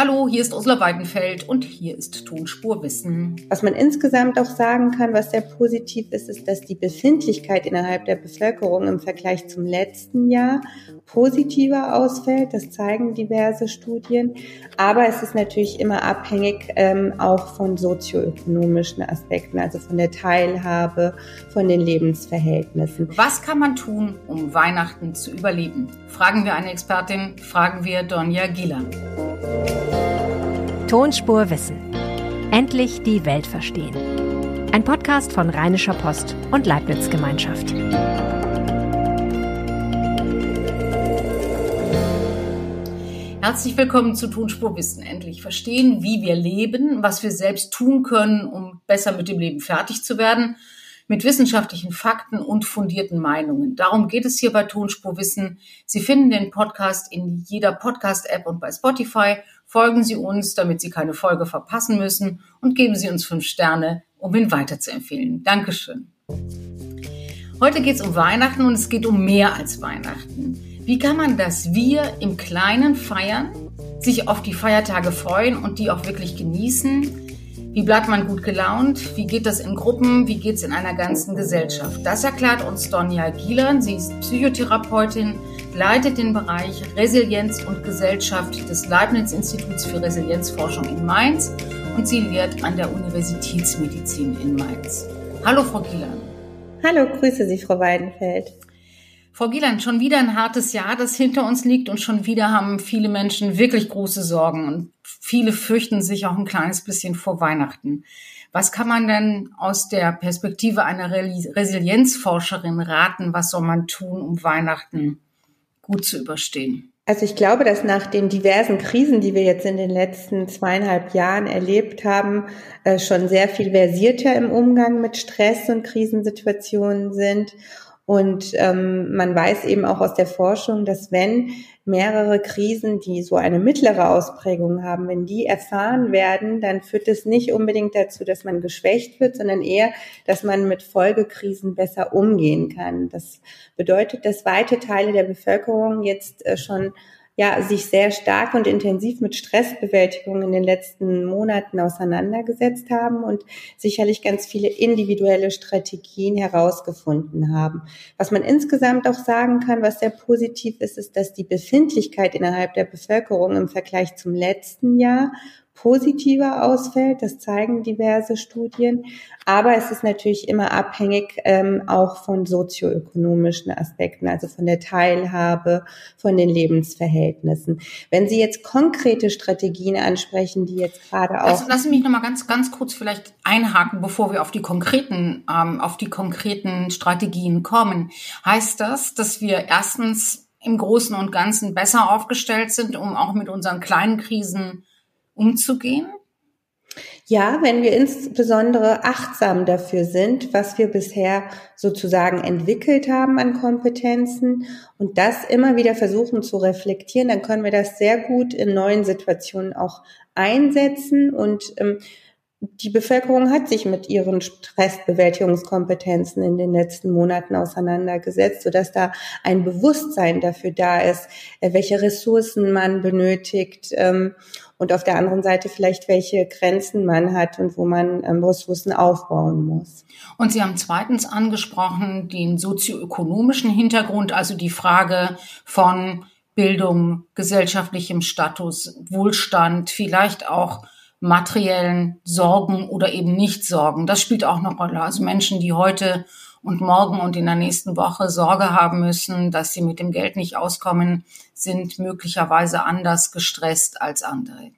Hallo, hier ist Ursula Weidenfeld und hier ist Tonspur Wissen. Was man insgesamt auch sagen kann, was sehr positiv ist, ist, dass die Befindlichkeit innerhalb der Bevölkerung im Vergleich zum letzten Jahr positiver ausfällt. Das zeigen diverse Studien. Aber es ist natürlich immer abhängig ähm, auch von sozioökonomischen Aspekten, also von der Teilhabe, von den Lebensverhältnissen. Was kann man tun, um Weihnachten zu überleben? Fragen wir eine Expertin, fragen wir Donja Gieler. Tonspur Wissen. Endlich die Welt verstehen. Ein Podcast von Rheinischer Post und Leibniz Gemeinschaft. Herzlich willkommen zu Tonspur Wissen. Endlich verstehen, wie wir leben, was wir selbst tun können, um besser mit dem Leben fertig zu werden mit wissenschaftlichen Fakten und fundierten Meinungen. Darum geht es hier bei Tonspur Wissen. Sie finden den Podcast in jeder Podcast-App und bei Spotify. Folgen Sie uns, damit Sie keine Folge verpassen müssen und geben Sie uns fünf Sterne, um ihn weiterzuempfehlen. Dankeschön. Heute geht es um Weihnachten und es geht um mehr als Weihnachten. Wie kann man das Wir im Kleinen feiern, sich auf die Feiertage freuen und die auch wirklich genießen? Wie bleibt man gut gelaunt? Wie geht das in Gruppen? Wie geht es in einer ganzen Gesellschaft? Das erklärt uns Donja Gielern. Sie ist Psychotherapeutin, leitet den Bereich Resilienz und Gesellschaft des Leibniz-Instituts für Resilienzforschung in Mainz und sie lehrt an der Universitätsmedizin in Mainz. Hallo, Frau Gielern. Hallo, grüße Sie, Frau Weidenfeld. Frau Gieland, schon wieder ein hartes Jahr, das hinter uns liegt und schon wieder haben viele Menschen wirklich große Sorgen und viele fürchten sich auch ein kleines bisschen vor Weihnachten. Was kann man denn aus der Perspektive einer Resilienzforscherin raten? Was soll man tun, um Weihnachten gut zu überstehen? Also ich glaube, dass nach den diversen Krisen, die wir jetzt in den letzten zweieinhalb Jahren erlebt haben, äh, schon sehr viel versierter im Umgang mit Stress und Krisensituationen sind und ähm, man weiß eben auch aus der Forschung, dass wenn mehrere Krisen, die so eine mittlere Ausprägung haben, wenn die erfahren werden, dann führt es nicht unbedingt dazu, dass man geschwächt wird, sondern eher, dass man mit Folgekrisen besser umgehen kann. Das bedeutet, dass weite Teile der Bevölkerung jetzt äh, schon ja, sich sehr stark und intensiv mit Stressbewältigung in den letzten Monaten auseinandergesetzt haben und sicherlich ganz viele individuelle Strategien herausgefunden haben. Was man insgesamt auch sagen kann, was sehr positiv ist, ist, dass die Befindlichkeit innerhalb der Bevölkerung im Vergleich zum letzten Jahr positiver ausfällt. Das zeigen diverse Studien. Aber es ist natürlich immer abhängig ähm, auch von sozioökonomischen Aspekten, also von der Teilhabe, von den Lebensverhältnissen. Wenn Sie jetzt konkrete Strategien ansprechen, die jetzt gerade auch. Also lassen Sie mich nochmal ganz, ganz kurz vielleicht einhaken, bevor wir auf die konkreten, ähm, auf die konkreten Strategien kommen. Heißt das, dass wir erstens im Großen und Ganzen besser aufgestellt sind, um auch mit unseren kleinen Krisen umzugehen? Ja, wenn wir insbesondere achtsam dafür sind, was wir bisher sozusagen entwickelt haben an Kompetenzen und das immer wieder versuchen zu reflektieren, dann können wir das sehr gut in neuen Situationen auch einsetzen und ähm, die Bevölkerung hat sich mit ihren Stressbewältigungskompetenzen in den letzten Monaten auseinandergesetzt, sodass da ein Bewusstsein dafür da ist, äh, welche Ressourcen man benötigt ähm, und auf der anderen Seite vielleicht welche Grenzen man hat und wo man ähm, Ressourcen aufbauen muss. Und Sie haben zweitens angesprochen den sozioökonomischen Hintergrund, also die Frage von Bildung, gesellschaftlichem Status, Wohlstand, vielleicht auch materiellen Sorgen oder eben nicht Sorgen. Das spielt auch eine Rolle. Also Menschen, die heute und morgen und in der nächsten Woche Sorge haben müssen, dass sie mit dem Geld nicht auskommen, sind möglicherweise anders gestresst als andere.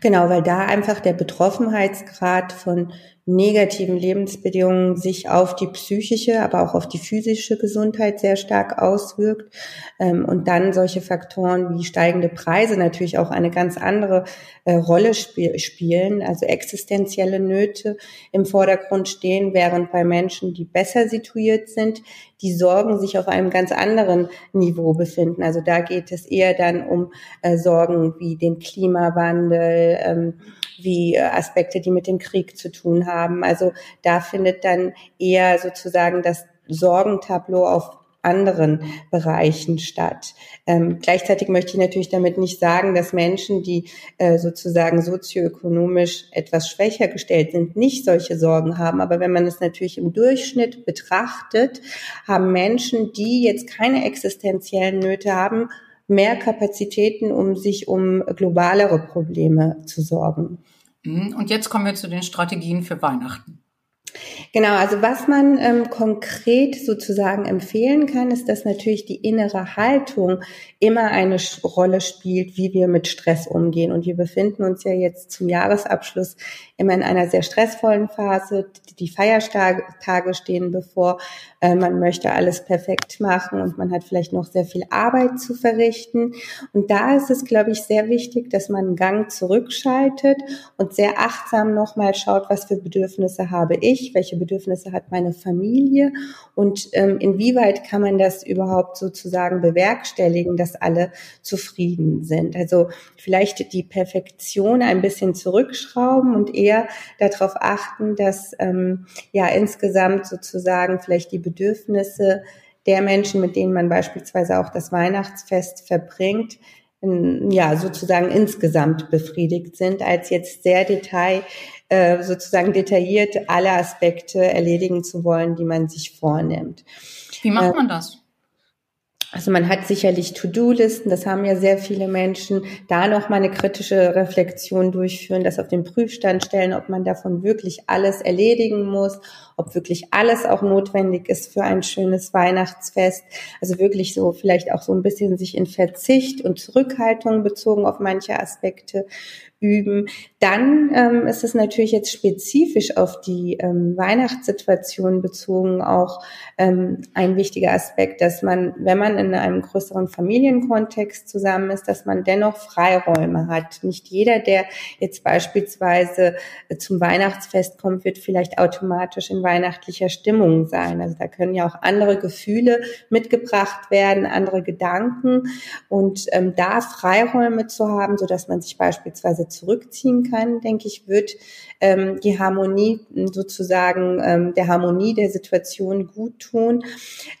Genau, weil da einfach der Betroffenheitsgrad von negativen Lebensbedingungen sich auf die psychische, aber auch auf die physische Gesundheit sehr stark auswirkt. Ähm, und dann solche Faktoren wie steigende Preise natürlich auch eine ganz andere äh, Rolle spielen, also existenzielle Nöte im Vordergrund stehen, während bei Menschen, die besser situiert sind, die Sorgen sich auf einem ganz anderen Niveau befinden. Also da geht es eher dann um äh, Sorgen wie den Klimawandel, ähm, wie äh, Aspekte, die mit dem Krieg zu tun haben. Also da findet dann eher sozusagen das Sorgentableau auf anderen Bereichen statt. Ähm, gleichzeitig möchte ich natürlich damit nicht sagen, dass Menschen, die äh, sozusagen sozioökonomisch etwas schwächer gestellt sind, nicht solche Sorgen haben. Aber wenn man es natürlich im Durchschnitt betrachtet, haben Menschen, die jetzt keine existenziellen Nöte haben, mehr Kapazitäten, um sich um globalere Probleme zu sorgen. Mhm. Und jetzt kommen wir zu den Strategien für Weihnachten. Genau, also was man ähm, konkret sozusagen empfehlen kann, ist, dass natürlich die innere Haltung immer eine Rolle spielt, wie wir mit Stress umgehen. Und wir befinden uns ja jetzt zum Jahresabschluss immer in einer sehr stressvollen Phase. Die Feiertage stehen bevor. Äh, man möchte alles perfekt machen und man hat vielleicht noch sehr viel Arbeit zu verrichten. Und da ist es, glaube ich, sehr wichtig, dass man einen Gang zurückschaltet und sehr achtsam nochmal schaut, was für Bedürfnisse habe ich, welche Bedürfnisse hat meine Familie und ähm, inwieweit kann man das überhaupt sozusagen bewerkstelligen, dass alle zufrieden sind. Also vielleicht die Perfektion ein bisschen zurückschrauben und eher darauf achten, dass ähm, ja insgesamt sozusagen vielleicht die Bedürfnisse der Menschen, mit denen man beispielsweise auch das Weihnachtsfest verbringt, ja, sozusagen insgesamt befriedigt sind, als jetzt sehr detail, äh, sozusagen detailliert alle Aspekte erledigen zu wollen, die man sich vornimmt. Wie macht äh, man das? Also man hat sicherlich To-Do-Listen, das haben ja sehr viele Menschen, da noch mal eine kritische Reflexion durchführen, das auf den Prüfstand stellen, ob man davon wirklich alles erledigen muss, ob wirklich alles auch notwendig ist für ein schönes Weihnachtsfest. Also wirklich so vielleicht auch so ein bisschen sich in Verzicht und Zurückhaltung bezogen auf manche Aspekte üben. Dann ähm, ist es natürlich jetzt spezifisch auf die ähm, Weihnachtssituation bezogen auch ähm, ein wichtiger Aspekt, dass man, wenn man in einem größeren Familienkontext zusammen ist, dass man dennoch Freiräume hat. Nicht jeder, der jetzt beispielsweise zum Weihnachtsfest kommt, wird vielleicht automatisch in weihnachtlicher Stimmung sein. Also da können ja auch andere Gefühle mitgebracht werden, andere Gedanken und ähm, da Freiräume zu haben, so dass man sich beispielsweise zurückziehen kann, denke ich, wird ähm, die Harmonie sozusagen ähm, der Harmonie der Situation gut tun.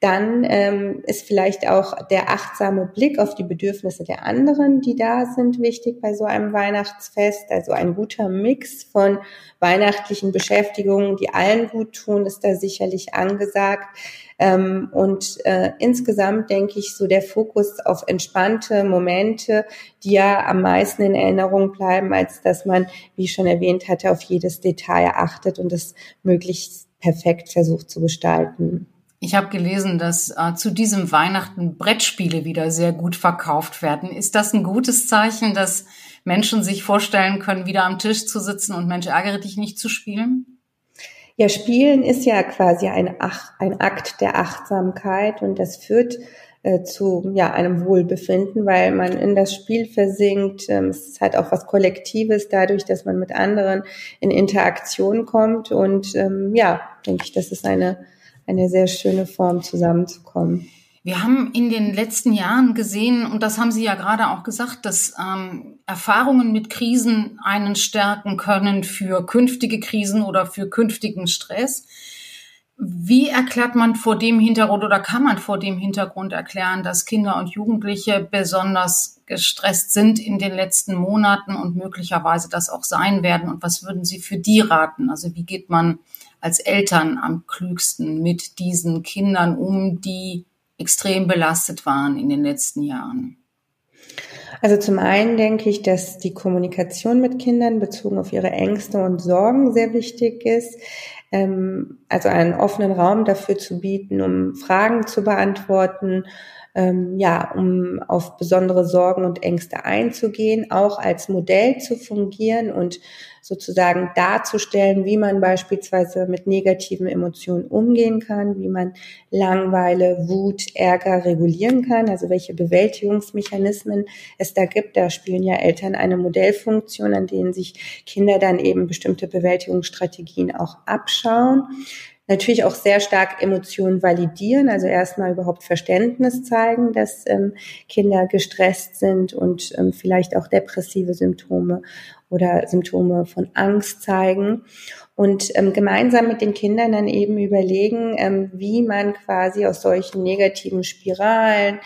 Dann ähm, ist vielleicht auch der achtsame Blick auf die Bedürfnisse der anderen, die da sind, wichtig bei so einem Weihnachtsfest. Also ein guter Mix von weihnachtlichen Beschäftigungen, die allen tun, ist da sicherlich angesagt. Ähm, und äh, insgesamt denke ich, so der Fokus auf entspannte Momente, die ja am meisten in Erinnerung bleiben, als dass man, wie ich schon erwähnt hatte, auf jedes Detail achtet und es möglichst perfekt versucht zu gestalten. Ich habe gelesen, dass äh, zu diesem Weihnachten Brettspiele wieder sehr gut verkauft werden. Ist das ein gutes Zeichen, dass Menschen sich vorstellen können, wieder am Tisch zu sitzen und Mensch ärgere dich nicht zu spielen? Ja, Spielen ist ja quasi ein, Ach, ein Akt der Achtsamkeit und das führt äh, zu ja, einem Wohlbefinden, weil man in das Spiel versinkt. Ähm, es ist halt auch was Kollektives dadurch, dass man mit anderen in Interaktion kommt. Und ähm, ja, denke ich, das ist eine, eine sehr schöne Form, zusammenzukommen. Wir haben in den letzten Jahren gesehen, und das haben Sie ja gerade auch gesagt, dass ähm, Erfahrungen mit Krisen einen stärken können für künftige Krisen oder für künftigen Stress. Wie erklärt man vor dem Hintergrund oder kann man vor dem Hintergrund erklären, dass Kinder und Jugendliche besonders gestresst sind in den letzten Monaten und möglicherweise das auch sein werden? Und was würden Sie für die raten? Also wie geht man als Eltern am klügsten mit diesen Kindern um, die extrem belastet waren in den letzten Jahren? Also zum einen denke ich, dass die Kommunikation mit Kindern bezogen auf ihre Ängste und Sorgen sehr wichtig ist. Ähm, also einen offenen Raum dafür zu bieten, um Fragen zu beantworten, ähm, ja, um auf besondere Sorgen und Ängste einzugehen, auch als Modell zu fungieren und sozusagen darzustellen, wie man beispielsweise mit negativen Emotionen umgehen kann, wie man Langweile, Wut, Ärger regulieren kann, also welche Bewältigungsmechanismen es da gibt. Da spielen ja Eltern eine Modellfunktion, an denen sich Kinder dann eben bestimmte Bewältigungsstrategien auch abschauen. Natürlich auch sehr stark Emotionen validieren, also erstmal überhaupt Verständnis zeigen, dass ähm, Kinder gestresst sind und ähm, vielleicht auch depressive Symptome oder Symptome von Angst zeigen. Und ähm, gemeinsam mit den Kindern dann eben überlegen, ähm, wie man quasi aus solchen negativen Spiralen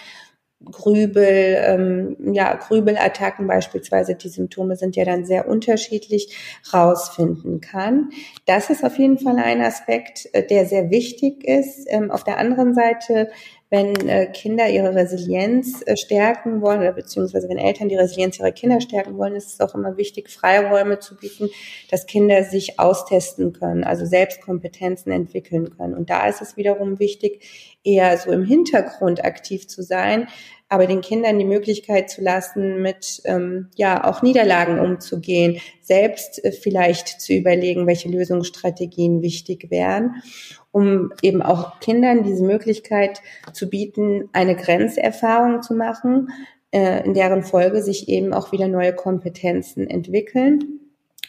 Grübel, ähm, ja, Grübelattacken beispielsweise, die Symptome sind ja dann sehr unterschiedlich, rausfinden kann. Das ist auf jeden Fall ein Aspekt, äh, der sehr wichtig ist. Ähm, auf der anderen Seite wenn äh, Kinder ihre Resilienz äh, stärken wollen oder beziehungsweise wenn Eltern die Resilienz ihrer Kinder stärken wollen, ist es auch immer wichtig, Freiräume zu bieten, dass Kinder sich austesten können, also Selbstkompetenzen entwickeln können. Und da ist es wiederum wichtig, eher so im Hintergrund aktiv zu sein, aber den Kindern die Möglichkeit zu lassen, mit ähm, ja auch Niederlagen umzugehen, selbst äh, vielleicht zu überlegen, welche Lösungsstrategien wichtig wären um eben auch Kindern diese Möglichkeit zu bieten, eine Grenzerfahrung zu machen, äh, in deren Folge sich eben auch wieder neue Kompetenzen entwickeln.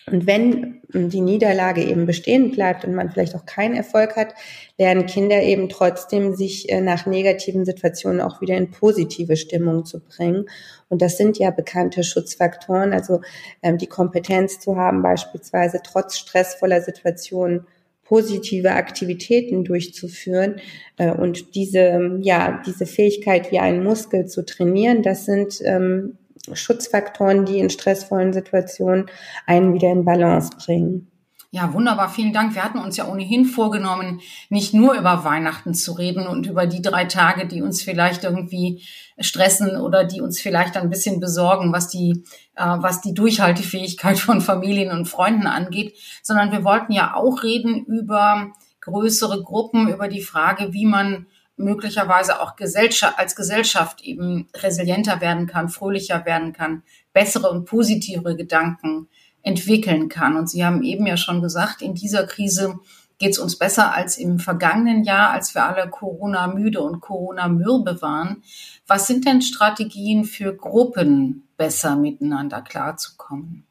Und wenn die Niederlage eben bestehen bleibt und man vielleicht auch keinen Erfolg hat, lernen Kinder eben trotzdem, sich äh, nach negativen Situationen auch wieder in positive Stimmung zu bringen. Und das sind ja bekannte Schutzfaktoren, also ähm, die Kompetenz zu haben, beispielsweise trotz stressvoller Situationen positive Aktivitäten durchzuführen äh, und diese, ja, diese Fähigkeit wie einen Muskel zu trainieren, das sind ähm, Schutzfaktoren, die in stressvollen Situationen einen wieder in Balance bringen. Ja, wunderbar. Vielen Dank. Wir hatten uns ja ohnehin vorgenommen, nicht nur über Weihnachten zu reden und über die drei Tage, die uns vielleicht irgendwie stressen oder die uns vielleicht ein bisschen besorgen, was die, äh, was die Durchhaltefähigkeit von Familien und Freunden angeht, sondern wir wollten ja auch reden über größere Gruppen, über die Frage, wie man möglicherweise auch Gesellschaft, als Gesellschaft eben resilienter werden kann, fröhlicher werden kann, bessere und positivere Gedanken entwickeln kann. Und Sie haben eben ja schon gesagt, in dieser Krise geht es uns besser als im vergangenen Jahr, als wir alle Corona müde und Corona mürbe waren. Was sind denn Strategien für Gruppen, besser miteinander klarzukommen?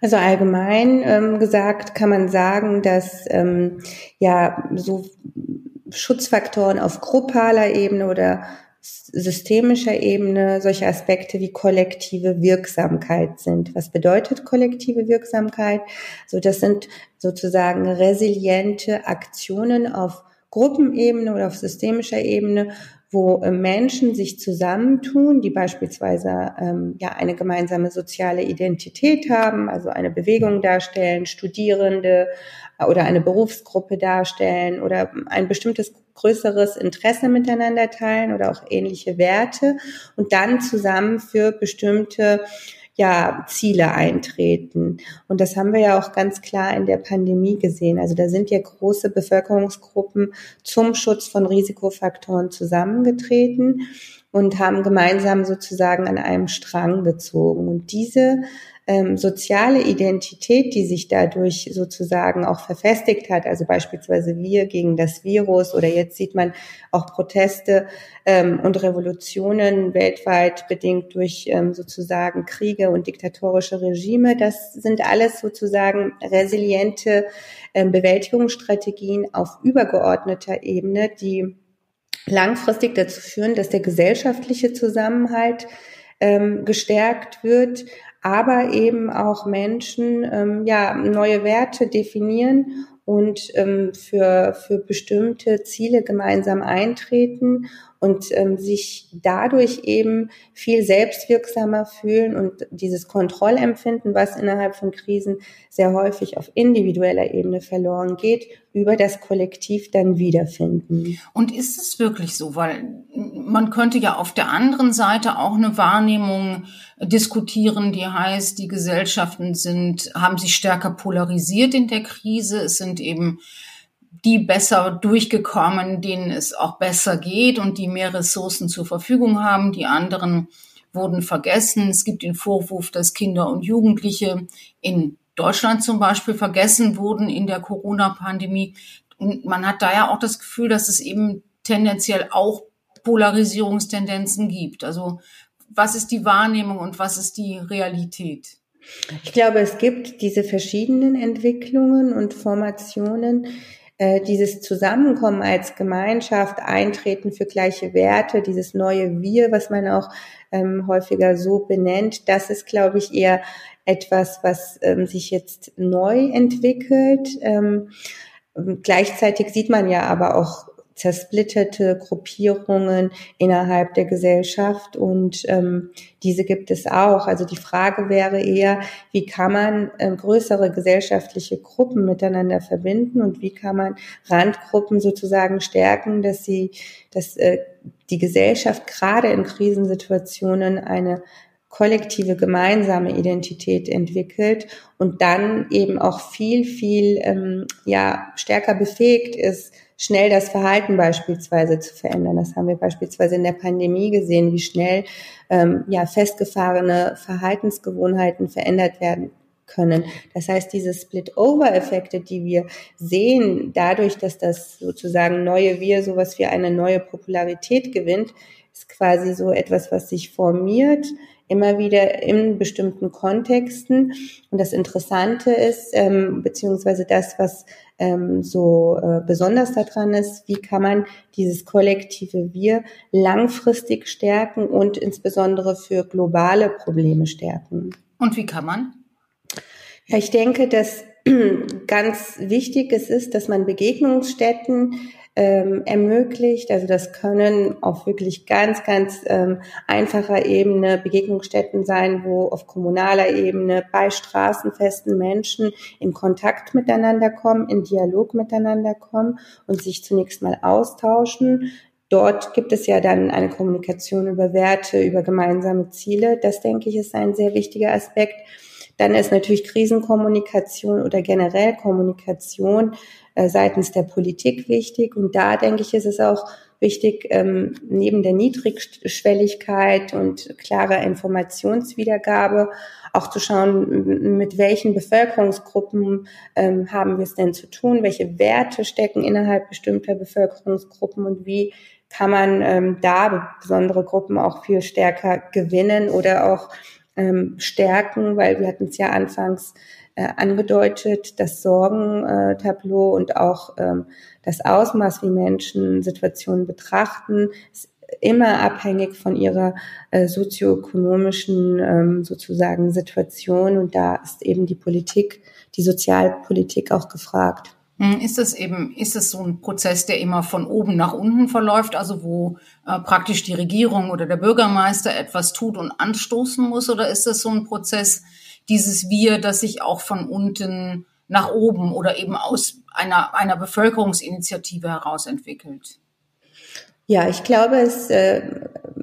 Also allgemein ähm, gesagt kann man sagen, dass ähm, ja so Schutzfaktoren auf gruppaler Ebene oder systemischer Ebene solche Aspekte wie kollektive Wirksamkeit sind. Was bedeutet kollektive Wirksamkeit? So, das sind sozusagen resiliente Aktionen auf Gruppenebene oder auf systemischer Ebene, wo äh, Menschen sich zusammentun, die beispielsweise ähm, ja eine gemeinsame soziale Identität haben, also eine Bewegung darstellen, Studierende oder eine Berufsgruppe darstellen oder ein bestimmtes größeres Interesse miteinander teilen oder auch ähnliche Werte und dann zusammen für bestimmte ja, Ziele eintreten. Und das haben wir ja auch ganz klar in der Pandemie gesehen. Also da sind ja große Bevölkerungsgruppen zum Schutz von Risikofaktoren zusammengetreten und haben gemeinsam sozusagen an einem Strang gezogen. Und diese ähm, soziale Identität, die sich dadurch sozusagen auch verfestigt hat, also beispielsweise wir gegen das Virus oder jetzt sieht man auch Proteste ähm, und Revolutionen weltweit bedingt durch ähm, sozusagen Kriege und diktatorische Regime, das sind alles sozusagen resiliente ähm, Bewältigungsstrategien auf übergeordneter Ebene, die langfristig dazu führen, dass der gesellschaftliche Zusammenhalt ähm, gestärkt wird, aber eben auch Menschen ähm, ja neue Werte definieren und ähm, für, für bestimmte Ziele gemeinsam eintreten und ähm, sich dadurch eben viel selbstwirksamer fühlen und dieses Kontrollempfinden, was innerhalb von Krisen sehr häufig auf individueller Ebene verloren geht, über das Kollektiv dann wiederfinden. Und ist es wirklich so? Weil man könnte ja auf der anderen Seite auch eine Wahrnehmung diskutieren, die heißt, die Gesellschaften sind, haben sich stärker polarisiert in der Krise. Es sind eben die besser durchgekommen, denen es auch besser geht und die mehr Ressourcen zur Verfügung haben. Die anderen wurden vergessen. Es gibt den Vorwurf, dass Kinder und Jugendliche in Deutschland zum Beispiel vergessen wurden in der Corona-Pandemie. Und man hat daher auch das Gefühl, dass es eben tendenziell auch Polarisierungstendenzen gibt. Also was ist die Wahrnehmung und was ist die Realität? Ich glaube, es gibt diese verschiedenen Entwicklungen und Formationen, äh, dieses Zusammenkommen als Gemeinschaft, Eintreten für gleiche Werte, dieses neue Wir, was man auch ähm, häufiger so benennt, das ist, glaube ich, eher etwas, was ähm, sich jetzt neu entwickelt. Ähm, gleichzeitig sieht man ja aber auch zersplitterte Gruppierungen innerhalb der Gesellschaft und ähm, diese gibt es auch. Also die Frage wäre eher, wie kann man äh, größere gesellschaftliche Gruppen miteinander verbinden und wie kann man Randgruppen sozusagen stärken, dass sie, dass äh, die Gesellschaft gerade in Krisensituationen eine kollektive gemeinsame Identität entwickelt und dann eben auch viel, viel ähm, ja, stärker befähigt ist, schnell das Verhalten beispielsweise zu verändern. Das haben wir beispielsweise in der Pandemie gesehen, wie schnell ähm, ja, festgefahrene Verhaltensgewohnheiten verändert werden können. Das heißt, diese Split-Over-Effekte, die wir sehen, dadurch, dass das sozusagen neue Wir sowas wie eine neue Popularität gewinnt, ist quasi so etwas, was sich formiert, immer wieder in bestimmten Kontexten. Und das Interessante ist, ähm, beziehungsweise das, was ähm, so äh, besonders daran ist, wie kann man dieses kollektive Wir langfristig stärken und insbesondere für globale Probleme stärken. Und wie kann man? Ja, ich denke, dass ganz wichtig es ist, dass man Begegnungsstätten ähm, ermöglicht. Also das können auf wirklich ganz, ganz ähm, einfacher Ebene Begegnungsstätten sein, wo auf kommunaler Ebene bei Straßenfesten Menschen in Kontakt miteinander kommen, in Dialog miteinander kommen und sich zunächst mal austauschen. Dort gibt es ja dann eine Kommunikation über Werte, über gemeinsame Ziele. Das, denke ich, ist ein sehr wichtiger Aspekt. Dann ist natürlich Krisenkommunikation oder generell Kommunikation seitens der Politik wichtig. Und da denke ich, ist es auch wichtig, ähm, neben der Niedrigschwelligkeit und klarer Informationswiedergabe auch zu schauen, mit welchen Bevölkerungsgruppen ähm, haben wir es denn zu tun, welche Werte stecken innerhalb bestimmter Bevölkerungsgruppen? Und wie kann man ähm, da besondere Gruppen auch viel stärker gewinnen oder auch ähm, stärken, weil wir hatten es ja anfangs äh, angedeutet, das Sorgentableau und auch ähm, das Ausmaß, wie Menschen Situationen betrachten, ist immer abhängig von ihrer äh, sozioökonomischen ähm, sozusagen Situation. Und da ist eben die Politik, die Sozialpolitik auch gefragt. Hm, ist es eben, ist es so ein Prozess, der immer von oben nach unten verläuft, also wo äh, praktisch die Regierung oder der Bürgermeister etwas tut und anstoßen muss, oder ist es so ein Prozess, dieses Wir, das sich auch von unten nach oben oder eben aus einer, einer Bevölkerungsinitiative heraus entwickelt? Ja, ich glaube, es äh,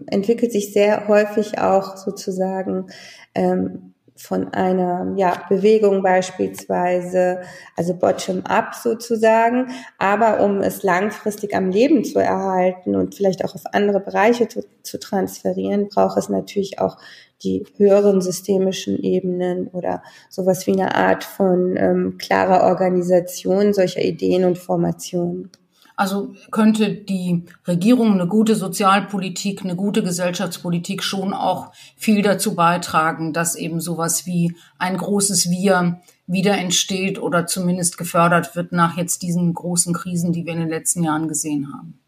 entwickelt sich sehr häufig auch sozusagen ähm, von einer ja, Bewegung beispielsweise, also bottom-up sozusagen. Aber um es langfristig am Leben zu erhalten und vielleicht auch auf andere Bereiche zu, zu transferieren, braucht es natürlich auch die höheren systemischen Ebenen oder sowas wie eine Art von ähm, klarer Organisation solcher Ideen und Formationen. Also könnte die Regierung eine gute Sozialpolitik, eine gute Gesellschaftspolitik schon auch viel dazu beitragen, dass eben sowas wie ein großes Wir wieder entsteht oder zumindest gefördert wird nach jetzt diesen großen Krisen, die wir in den letzten Jahren gesehen haben.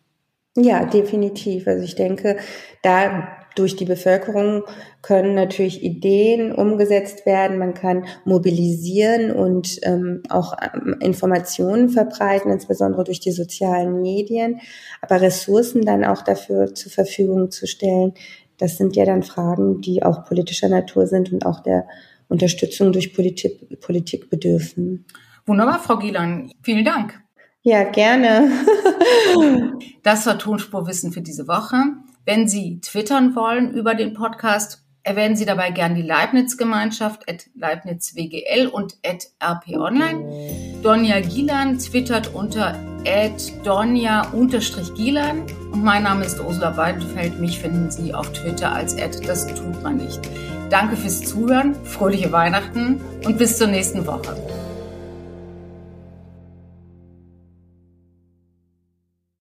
Ja, definitiv. Also ich denke, da durch die Bevölkerung können natürlich Ideen umgesetzt werden. Man kann mobilisieren und ähm, auch ähm, Informationen verbreiten, insbesondere durch die sozialen Medien. Aber Ressourcen dann auch dafür zur Verfügung zu stellen, das sind ja dann Fragen, die auch politischer Natur sind und auch der Unterstützung durch Politik, Politik bedürfen. Wunderbar, Frau Gielan. Vielen Dank. Ja, gerne. das war Tonspurwissen für diese Woche. Wenn Sie twittern wollen über den Podcast, erwähnen Sie dabei gern die Leibniz-Gemeinschaft at LeibnizWGL und at rponline. Donja Gielan twittert unter at donja-gielan und mein Name ist Ursula Weidenfeld. Mich finden Sie auf Twitter als at das tut man nicht. Danke fürs Zuhören, fröhliche Weihnachten und bis zur nächsten Woche.